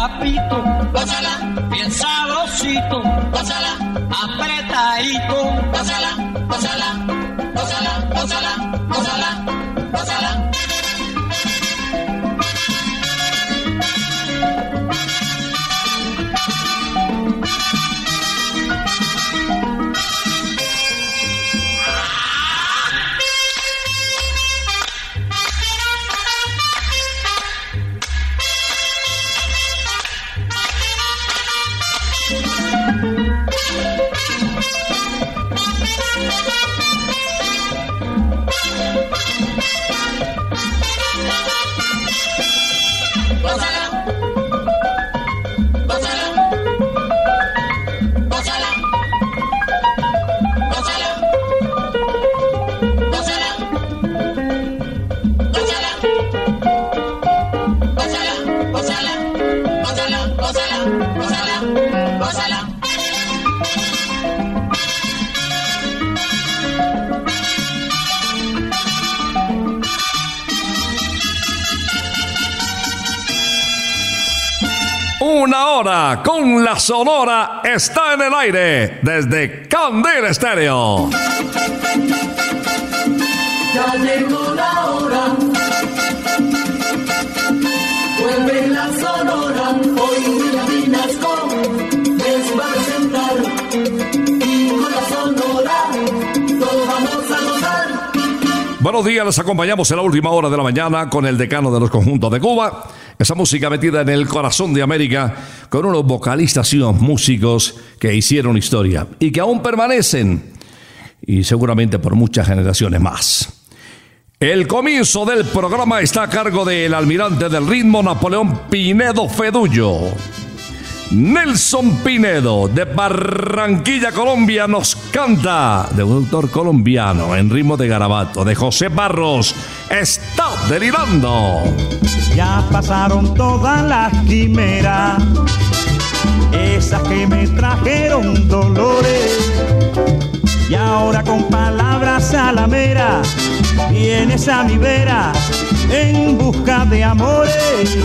papito, pásala, bien sabrosito, pásala, apretadito, pásala Una hora con la Sonora está en el aire desde Candela Estéreo. Ya llegó la hora. Vuelve la sonora. Hoy Vinasco les va a presentar. Y con la sonora todos vamos a gozar. Buenos días, les acompañamos en la última hora de la mañana con el decano de los conjuntos de Cuba. Esa música metida en el corazón de América con unos vocalistas y unos músicos que hicieron historia y que aún permanecen y seguramente por muchas generaciones más. El comienzo del programa está a cargo del almirante del ritmo Napoleón Pinedo Fedullo. Nelson Pinedo de Barranquilla, Colombia, nos canta de un autor colombiano en ritmo de garabato, de José Barros. Está delirando. Ya pasaron todas las quimeras, esas que me trajeron dolores. Y ahora con palabras a la mera, vienes a mi vera en busca de amores.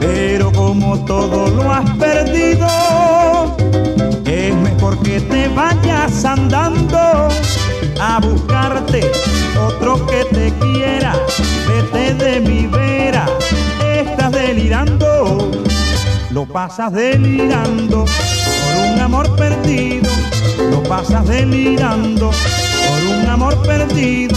Pero como todo lo has perdido, es mejor que te vayas andando a buscarte otro que te quiera. Vete de mi vera, es estás delirando, lo pasas delirando por un amor perdido, lo pasas delirando por un amor perdido,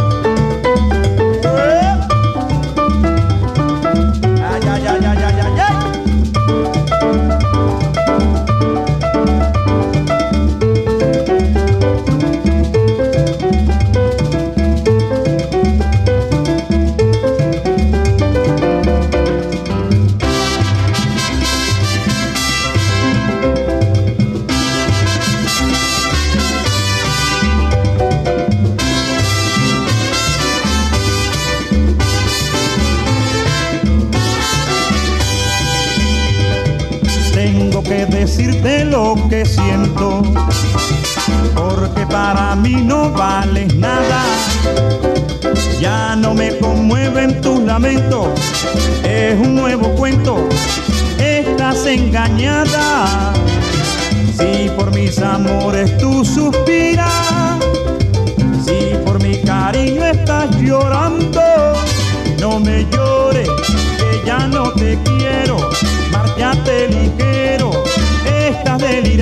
Porque para mí no vales nada. Ya no me conmueven tus lamentos, es un nuevo cuento, estás engañada. Si por mis amores tú suspiras, si por mi cariño estás llorando, no me llores, que ya no te quiero, márchate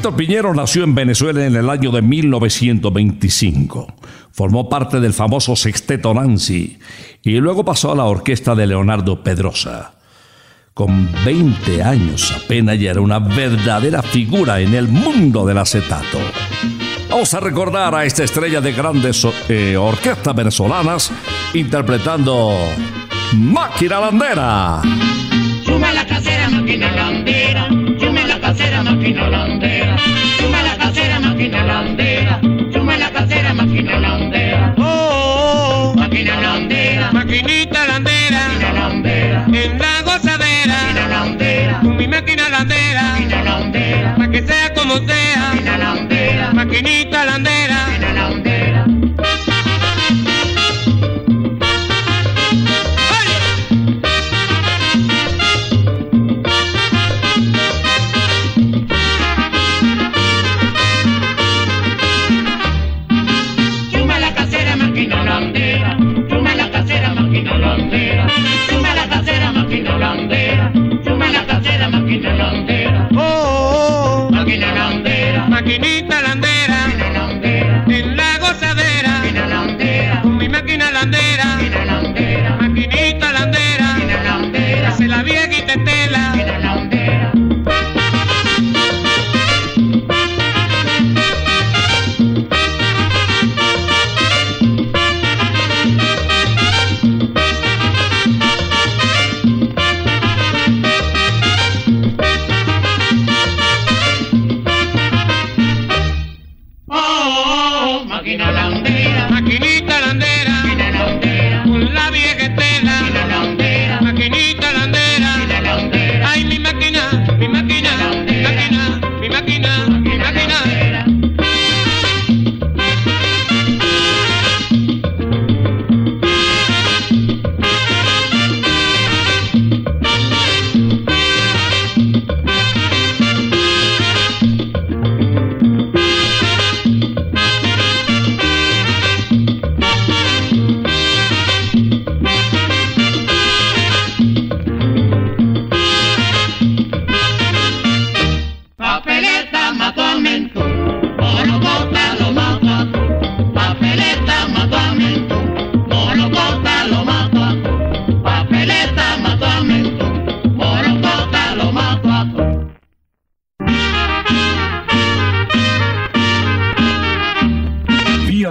Víctor Piñero nació en Venezuela en el año de 1925. Formó parte del famoso Sexteto Nancy y luego pasó a la orquesta de Leonardo Pedrosa. Con 20 años apenas ya era una verdadera figura en el mundo del acetato. Vamos a recordar a esta estrella de grandes eh, orquestas venezolanas interpretando Máquina Landera. La casera, máquina landera. La casera, máquina landera. Chume la casera, máquina landera. Chume la casera, máquina landera. Oh, Máquina landera. maquinita landera, Máquina landera. en la Máquina gozadera, landera. con mi máquina landera, Máquina landera. pa' que sea como sea, Máquina landera. maquinita landera.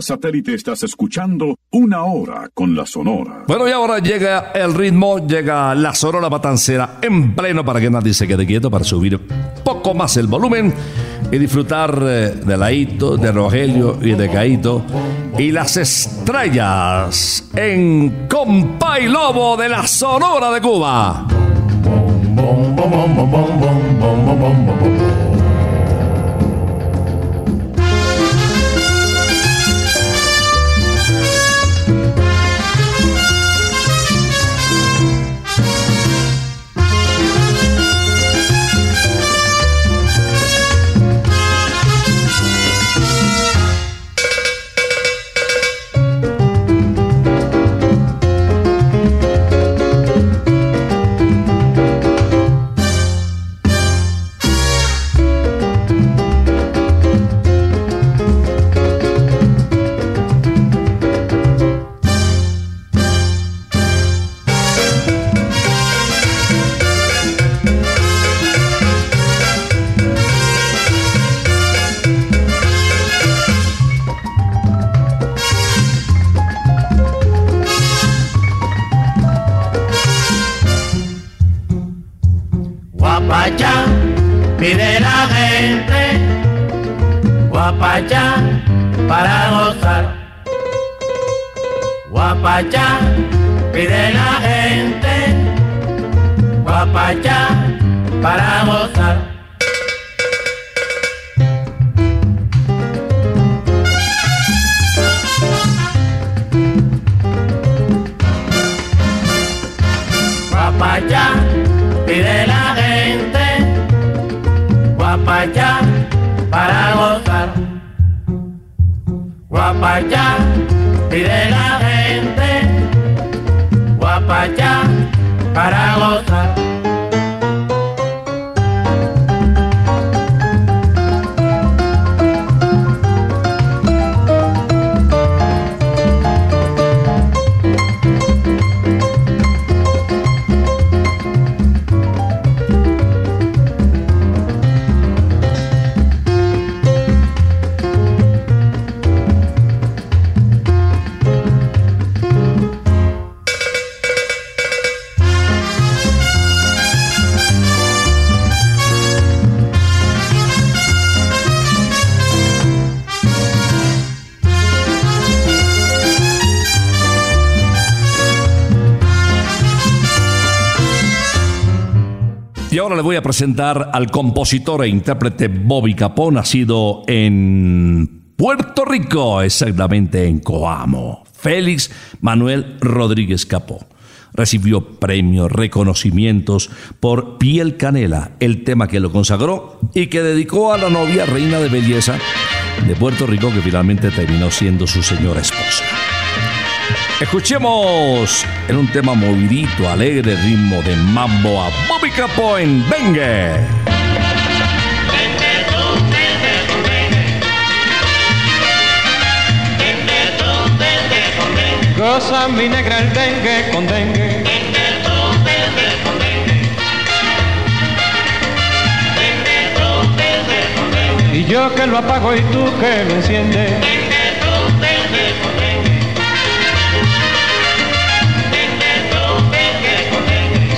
Satélite estás escuchando Una Hora con la Sonora. Bueno, y ahora llega el ritmo, llega la Sonora Matancera en pleno para que nadie se quede quieto, para subir poco más el volumen y disfrutar eh, de Laito, de Rogelio y de Caito y las estrellas en Compay Lobo de la Sonora de Cuba. Guapachá, para gozar. Guapachá, pide la gente, guapachá, para gozar. Guapachá, pide la gente, guapachá, Guapachá, pide la gente, guapachá, para gozar. Voy a presentar al compositor e intérprete Bobby Capó, nacido en Puerto Rico, exactamente en Coamo. Félix Manuel Rodríguez Capó. Recibió premios, reconocimientos por Piel Canela, el tema que lo consagró y que dedicó a la novia reina de belleza de Puerto Rico, que finalmente terminó siendo su señora esposa. Escuchemos en un tema movidito, alegre ritmo de mambo a Bobby Capó en Bengue. Goza mi negra el dengue con dengue. Y yo que lo apago y tú que lo enciendes.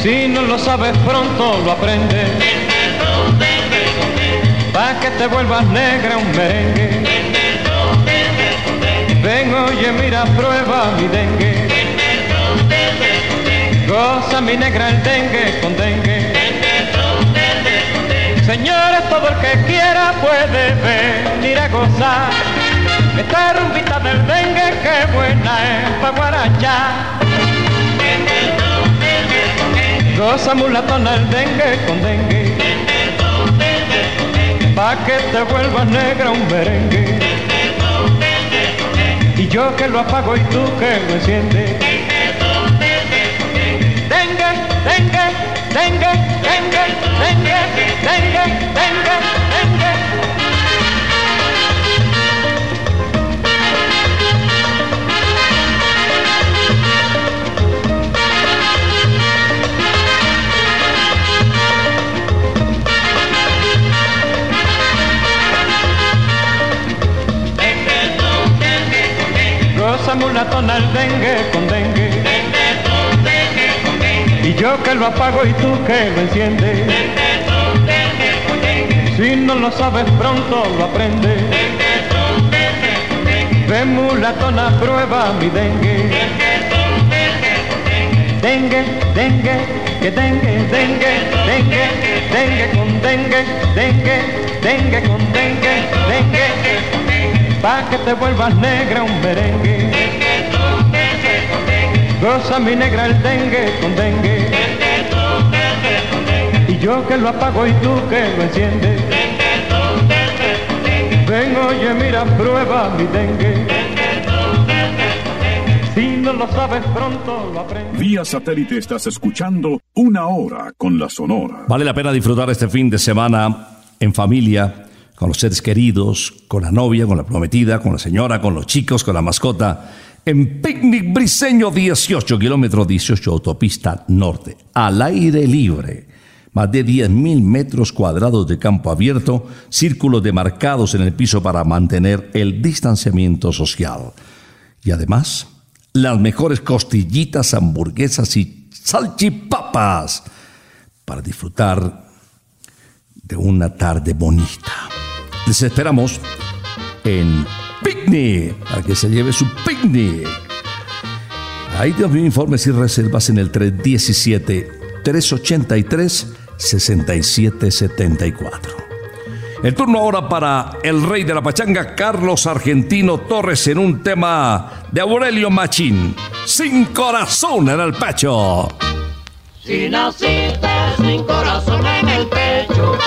Si no lo sabes pronto lo aprendes. Pa' que te vuelvas negra un merengue. Ven, oye, mira, prueba mi dengue. Goza mi negra el dengue con dengue. Señores, todo el que quiera puede venir a gozar. Esta rumbita del dengue, que buena es pa' guarachar. Goza mulatona el dengue con dengue. Pa' que te vuelvas negra un merengue. Y yo que lo apago y tú que lo enciendes. Dengue, dengue, dengue, dengue, dengue, dengue. Que lo apago y tú que lo enciendes. Si no lo sabes pronto lo aprendes. Ven mulatona, prueba mi dengue. Dengue dengue que dengue, dengue, dengue, dengue con dengue, dengue, dengue con dengue, dengue, pa' que te vuelvas negra un merengue. Goza mi negra el dengue con. Dengue yo que lo apago y tú que lo enciendes. Dengue son dengue con dengue. Ven, oye, mira, prueba mi dengue. Dengue son dengue con dengue. Si no lo sabes pronto lo aprendes. Vía satélite estás escuchando Una Hora con la Sonora. Vale la pena disfrutar este fin de semana en familia, con los seres queridos, con la novia, con la prometida, con la señora, con los chicos, con la mascota. En Picnic Briseño 18, kilómetro 18, autopista norte, al aire libre. Más de 10.000 metros cuadrados de campo abierto, círculos demarcados en el piso para mantener el distanciamiento social. Y además, las mejores costillitas, hamburguesas y salchipapas para disfrutar de una tarde bonita. Les esperamos en Picnic, para que se lleve su picnic. Ahí envío informes y reservas en el 317-383-6774. El turno ahora para el rey de la pachanga, Carlos Argentino Torres, en un tema de Aurelio Machín, Sin corazón en el pecho. Si naciste sin corazón en el pecho,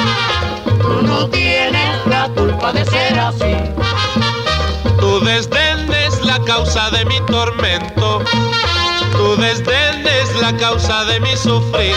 tú no tienes la culpa de ser así. Tu desdén es la causa de mi tormento. Tu desdén es la causa de mi sufrir.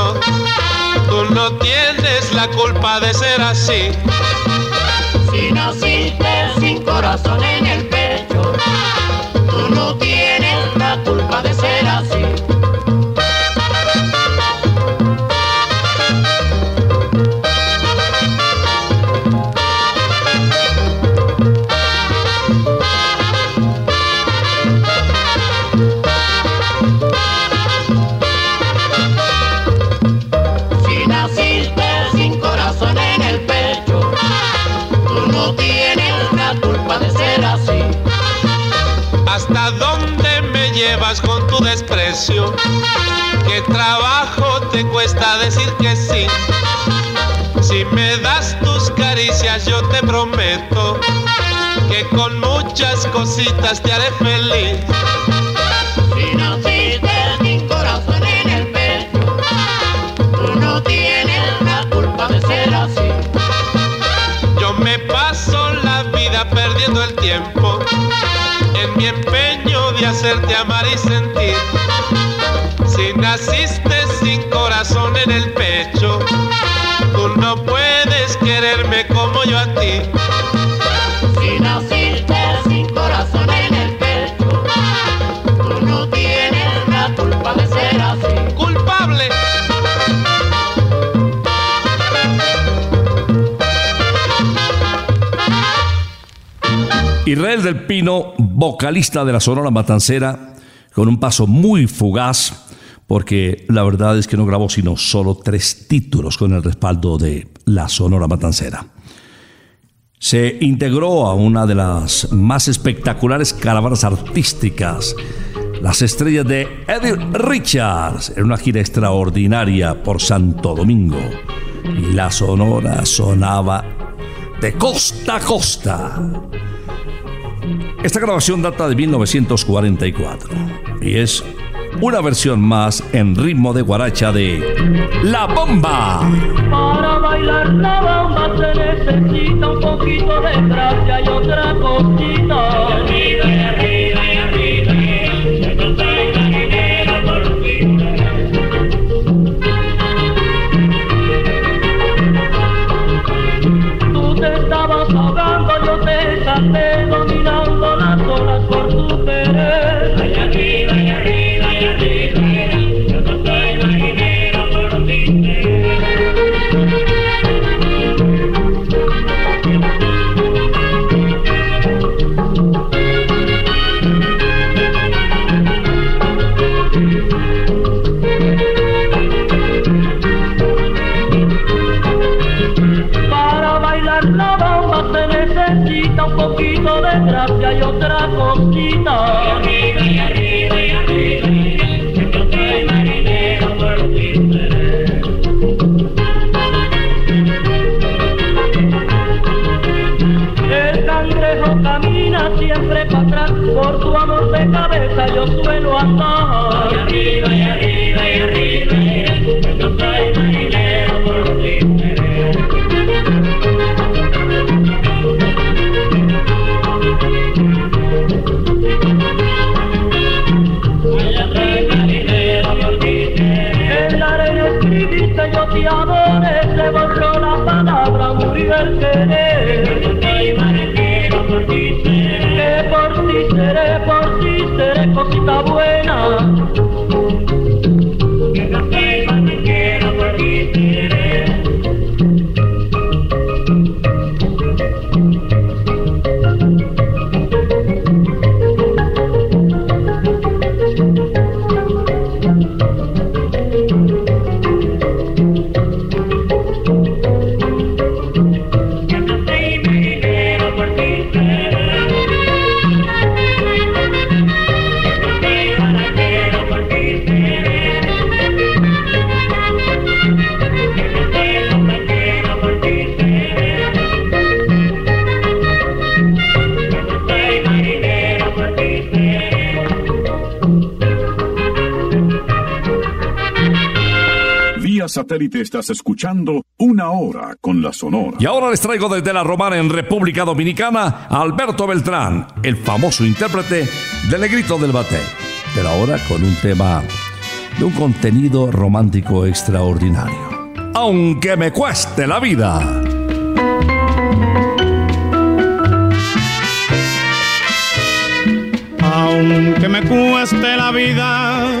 No tienes la culpa de ser así. Si naciste sin corazón en el pecho, tú no te prometo que con muchas cositas te haré feliz. Si naciste sin corazón en el pecho, tú no tienes la culpa de ser así. Yo me paso la vida perdiendo el tiempo en mi empeño de hacerte amar y sentir. Si naciste sin corazón en el pecho, Del Pino, vocalista de la Sonora Matancera, con un paso muy fugaz, porque la verdad es que no grabó sino solo tres títulos con el respaldo de la Sonora Matancera. Se integró a una de las más espectaculares caravanas artísticas, las estrellas de Eddie Richards, en una gira extraordinaria por Santo Domingo. Y la Sonora sonaba de costa a costa. Esta grabación data de 1944 y es una versión más en ritmo de guaracha de La Bomba. Para bailar la bomba se necesita un poquito de gracia y otra cosita. Satélite estás escuchando Una Hora con la Sonora. Y ahora les traigo desde la Romana en República Dominicana a Alberto Beltrán, el famoso intérprete del Negrito del Bate. Pero ahora con un tema de un contenido romántico extraordinario. Aunque me cueste la vida. Aunque me cueste la vida,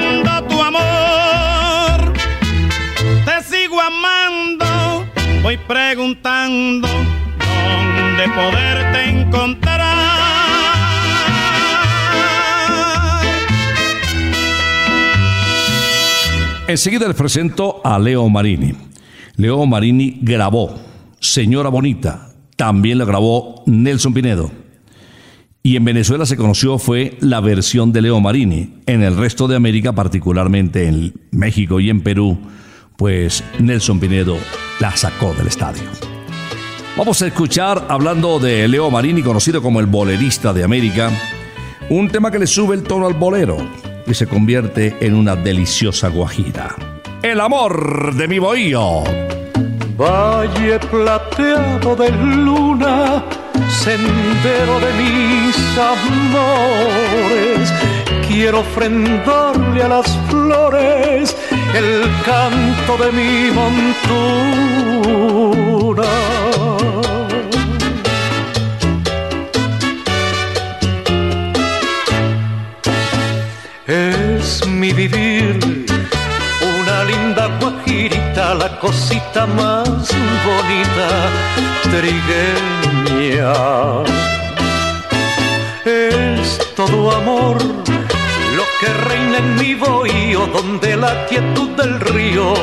Te sigo amando, voy preguntando dónde poderte encontrar. Enseguida les presento a Leo Marini. Leo Marini grabó Señora Bonita, también la grabó Nelson Pinedo. Y en Venezuela se conoció fue la versión de Leo Marini. En el resto de América, particularmente en México y en Perú, pues Nelson Pinedo la sacó del estadio. Vamos a escuchar, hablando de Leo Marini, conocido como el bolerista de América, un tema que le sube el tono al bolero y se convierte en una deliciosa guajira. El amor de mi bohío. Valle plateado de luna, sendero de mis amores. Quiero ofrendarle a las flores el canto de mi montura. Es mi vivir una linda guajirita, la cosita más bonita, trigueña. Es todo amor que reina en mi bohío, donde la quietud del río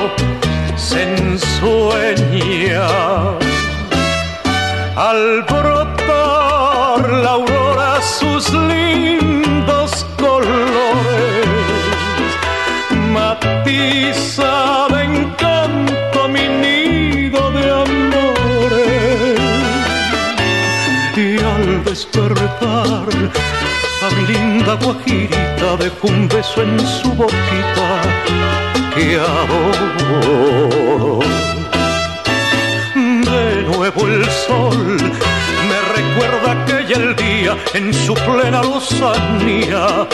se ensueña. Al brotar la aurora sus lindos colores, matiza de encanto mi nido de amores. Y al despertar mi linda guajirita dejo un beso en su boquita que adoro. De nuevo el sol me recuerda aquella el día en su plena lozanía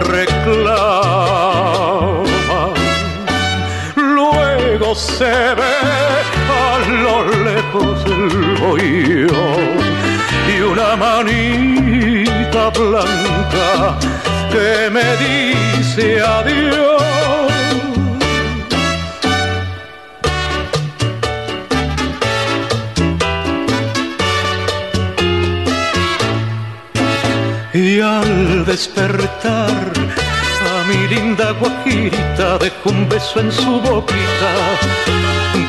reclama. Luego se ve a lo lejos el bohío y una manita blanca que me dice adiós. Y al despertar a mi linda guajirita dejo un beso en su boquita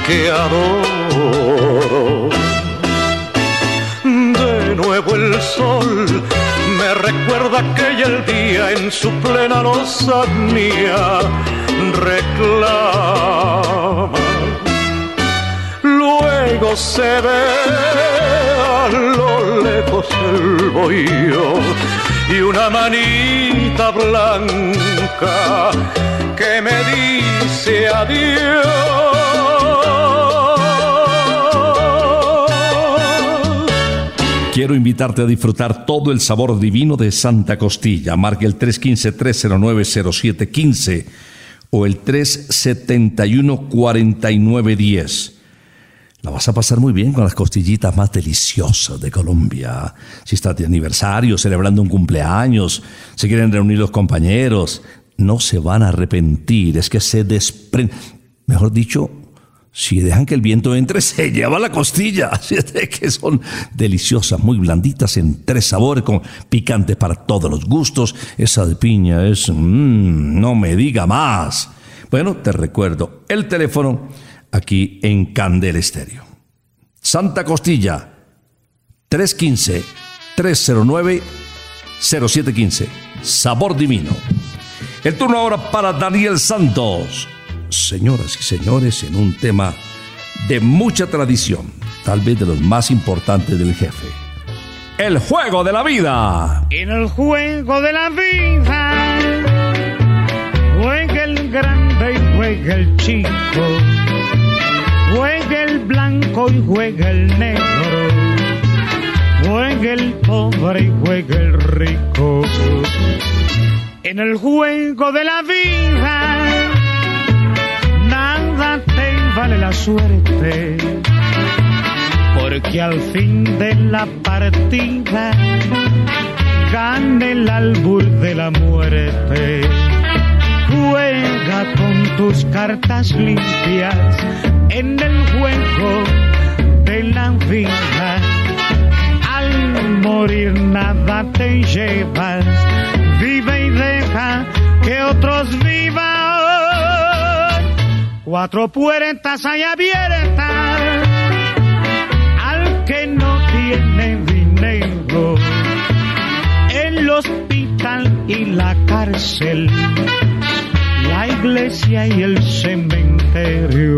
que adoro. De nuevo el sol me recuerda aquella el día en su plena lozanía reclama. Luego se ve a lo lejos el bohío y una manita blanca que me dice adiós. Quiero invitarte a disfrutar todo el sabor divino de Santa Costilla. Marque el 315-309-0715 o el 371-4910. La vas a pasar muy bien con las costillitas más deliciosas de Colombia. Si estás de aniversario, celebrando un cumpleaños, se quieren reunir los compañeros, no se van a arrepentir. Es que se desprende. Mejor dicho, si dejan que el viento entre, se lleva la costilla. Así es que son deliciosas, muy blanditas en tres sabores, con picantes para todos los gustos. Esa de piña es. mmm, no me diga más. Bueno, te recuerdo el teléfono aquí en Candel Estéreo. Santa Costilla, 315-309-0715. Sabor divino. El turno ahora para Daniel Santos. Señoras y señores, en un tema de mucha tradición, tal vez de los más importantes del jefe. El juego de la vida. En el juego de la vida juega el grande y juega el chico, juega el blanco y juega el negro, juega el pobre y juega el rico. En el juego de la vida la suerte, porque al fin de la partida gana el albur de la muerte. Juega con tus cartas limpias en el juego de la vida. Al morir nada te llevas, vive y deja que otros vivan. Cuatro puertas hay abiertas al que no tiene dinero. El hospital y la cárcel, la iglesia y el cementerio.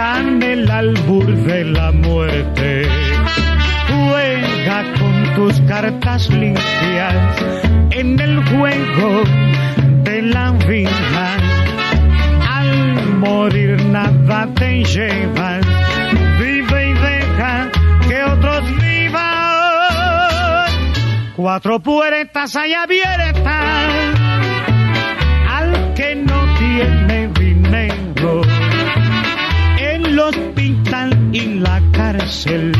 gana el albur de la muerte. Juega con tus cartas limpias en el juego de la vida. Al morir nada te llevas, vive y deja que otros vivan. Cuatro puertas hay abiertas cárcel,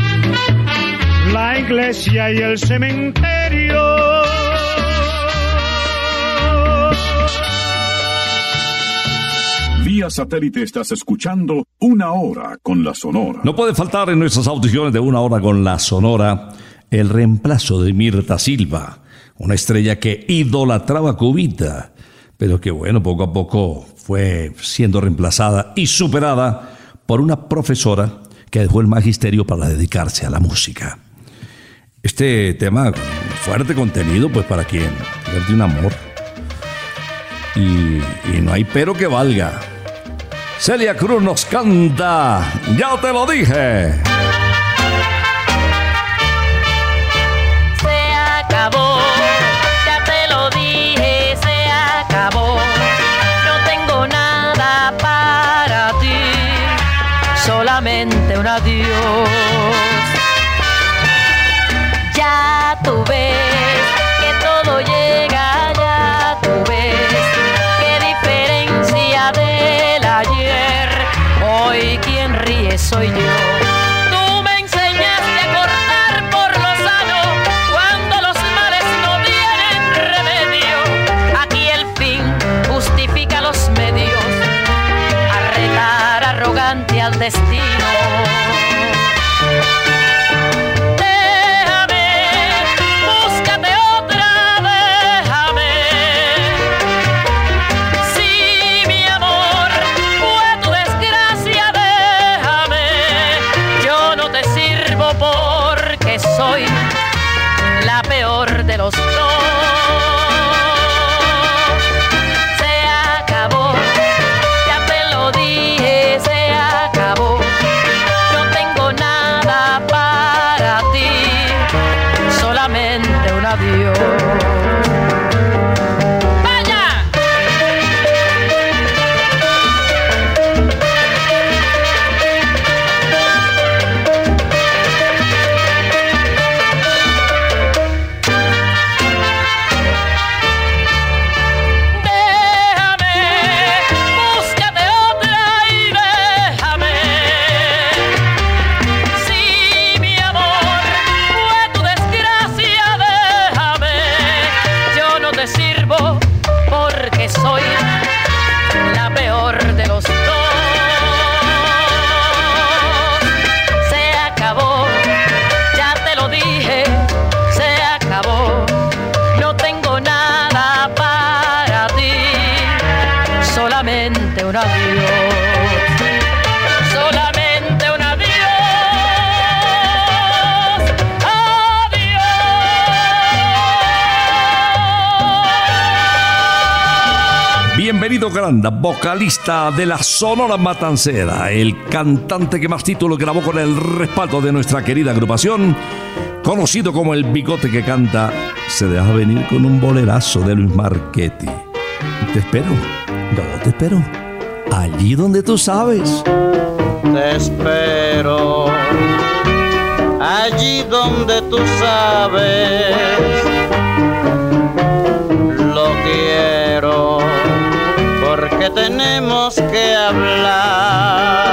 la iglesia y el cementerio. Vía satélite estás escuchando Una Hora con la Sonora. No puede faltar en nuestras audiciones de una hora con la Sonora el reemplazo de Mirta Silva, una estrella que idolatraba Cubita, pero que bueno, poco a poco fue siendo reemplazada y superada por una profesora que dejó el magisterio para dedicarse a la música. Este tema, fuerte contenido, pues para quien pierde un amor. Y, y no hay pero que valga. Celia Cruz nos canta, ya te lo dije. Solamente un adiós. Granda, vocalista de la Sonora Matancera, el cantante que más títulos grabó con el respaldo de nuestra querida agrupación, conocido como el bigote que canta, se deja venir con un bolerazo de Luis Marchetti. Te espero, yo te espero, allí donde tú sabes. Te espero allí donde tú sabes. Porque tenemos que hablar.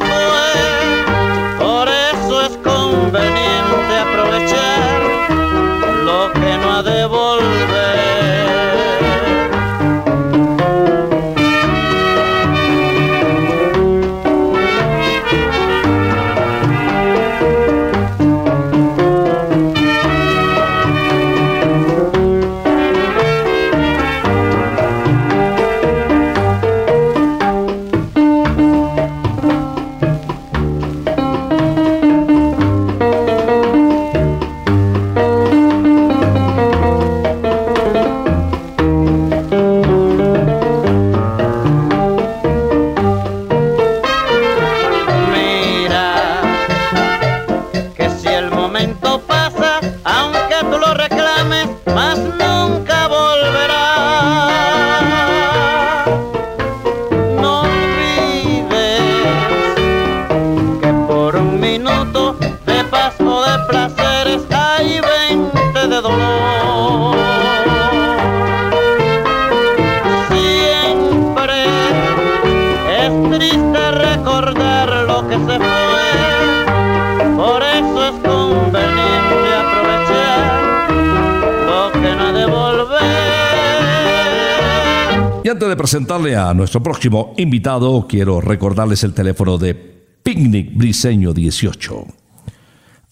Lo presentarle a nuestro próximo invitado, quiero recordarles el teléfono de Picnic Briseño 18.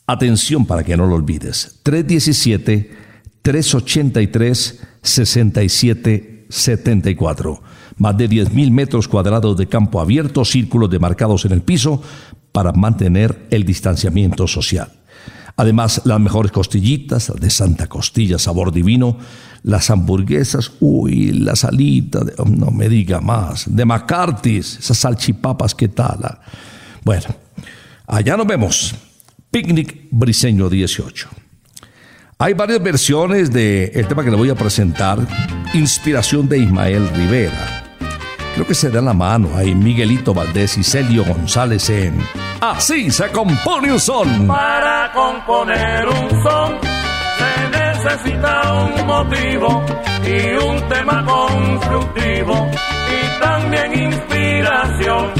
Atención para que no lo olvides. 317-383-6774. Más de 10.000 metros cuadrados de campo abierto, círculos demarcados en el piso para mantener el distanciamiento social. Además, las mejores costillitas, las de Santa Costilla, sabor divino, las hamburguesas, uy, la salita, de- oh, no me diga más, de McCarthy's, esas salchipapas, ¿qué tal? ah? Bueno, allá nos vemos. Picnic Briseño 18. Hay varias versiones del tema que le voy a presentar, inspiración de Ismael Rivera. Creo que se da la mano ahí Miguelito Valdés y Celio González en Así se compone un son. Para componer un son se necesita un motivo y un tema constructivo y también inspiración.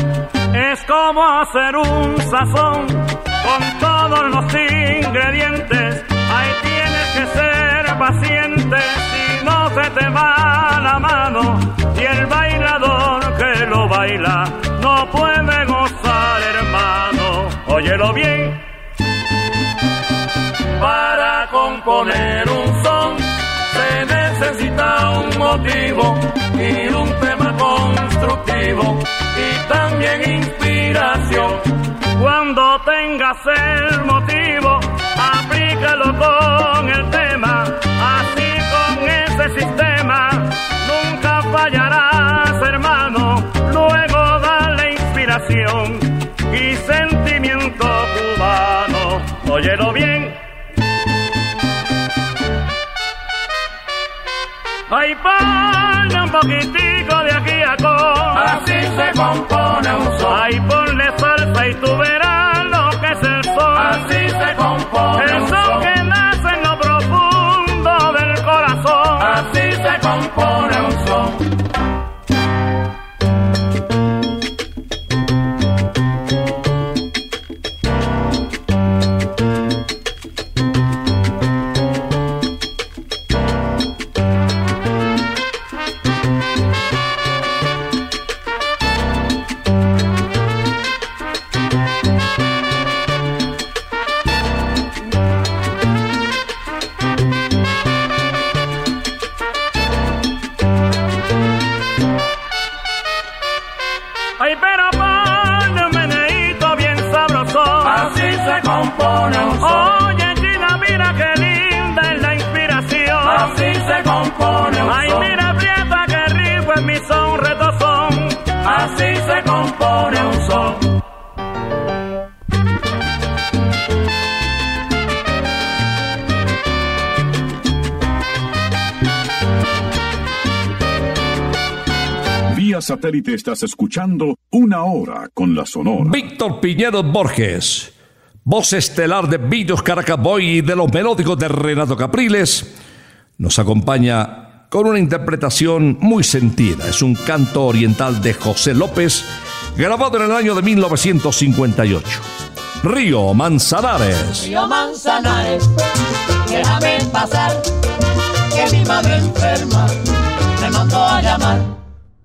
Es como hacer un sazón con todos los ingredientes. Ahí tienes que ser paciente no se te va la mano. Y el bailador que lo baila no puede gozar, hermano. Óyelo bien. Para componer un son se necesita un motivo y un tema constructivo y también inspiración. Cuando tengas el motivo, aplícalo con el tema. Ese sistema, nunca fallarás, hermano. Luego dale inspiración y sentimiento cubano. Óyelo bien. Ay, ponle un poquitico de aquí a con. Así se compone un son. Ay, ponle salsa y tú verás satélite estás escuchando Una Hora con la Sonora. Víctor Piñero Borges, voz estelar de Villos Caracaboy y de los melódicos de Renato Capriles, nos acompaña con una interpretación muy sentida. Es un canto oriental de José López, grabado en el año de 1958. Río Manzanares. Río Manzanares, déjame pasar, que mi madre enferma me mandó a llamar.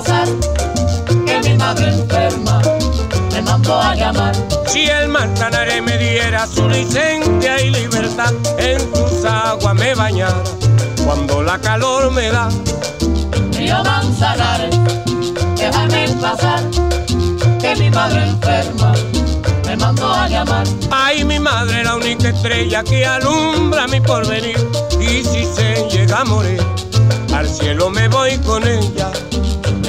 Pasar, que mi madre enferma me mandó a llamar. Si el Manzanares me diera su licencia y libertad, en sus aguas me bañara cuando la calor me da. Río Manzanares, déjame pasar, que mi madre enferma me mandó a llamar. Ay, mi madre, la única estrella que alumbra mi porvenir. Y si se llega a morir, al cielo me voy con ella.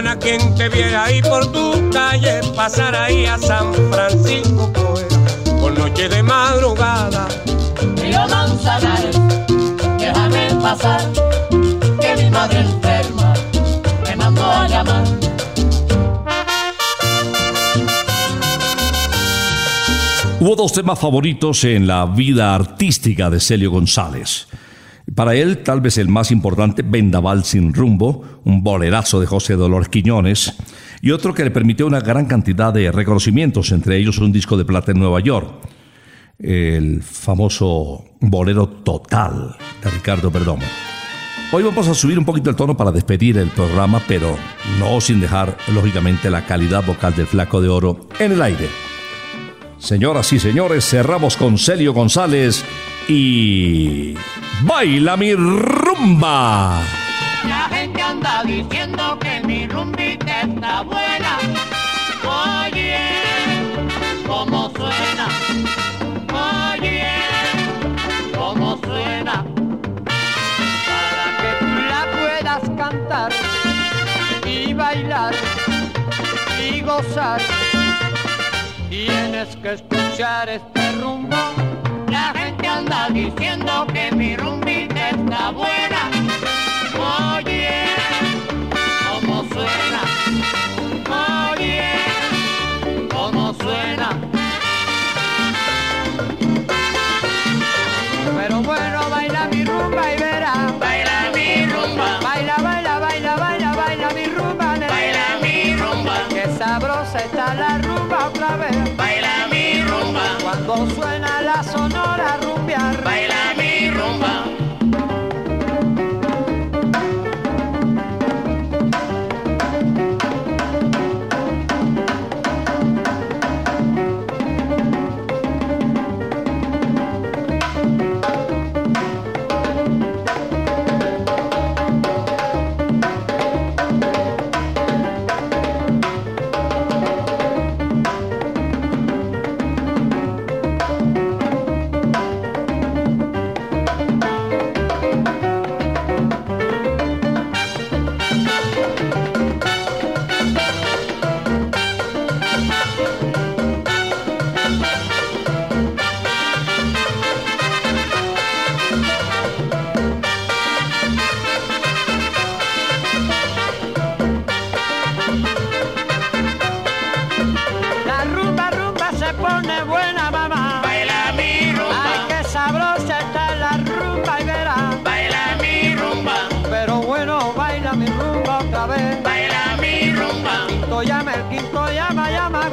Cumana, quien te viera ahí por tu calle, pasar ahí a San Francisco, pues, por noche de madrugada. Río Manzanares, déjame pasar, que mi madre enferma me mandó a llamar. Hubo dos temas favoritos en la vida artística de Celio González. Para él, tal vez el más importante, Vendaval sin rumbo, un bolerazo de José Dolores Quiñones, y otro que le permitió una gran cantidad de reconocimientos, entre ellos un disco de plata en Nueva York, el famoso Bolero Total de Ricardo Perdomo. Hoy vamos a subir un poquito el tono para despedir el programa, pero no sin dejar, lógicamente, la calidad vocal del Flaco de Oro en el aire. Señoras y señores, cerramos con Celio González y Baila mi rumba. La gente anda diciendo que mi rumbita está buena. Oye, cómo suena. Oye, cómo suena. Para que tú la puedas cantar y bailar y gozar, tienes que escuchar este rumbo. La gente anda diciendo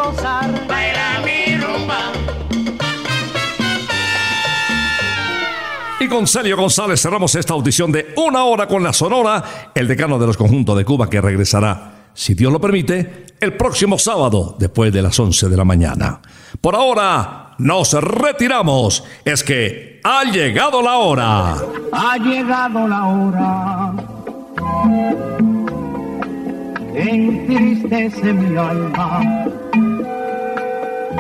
gozar. Mi rumba. Y con Sergio González cerramos esta audición de una hora con la Sonora, el decano de los conjuntos de Cuba que regresará, si Dios lo permite, el próximo sábado después de las 11 de la mañana. Por ahora, nos retiramos. Es que ha llegado la hora. Ha llegado la hora. Entristece mi alma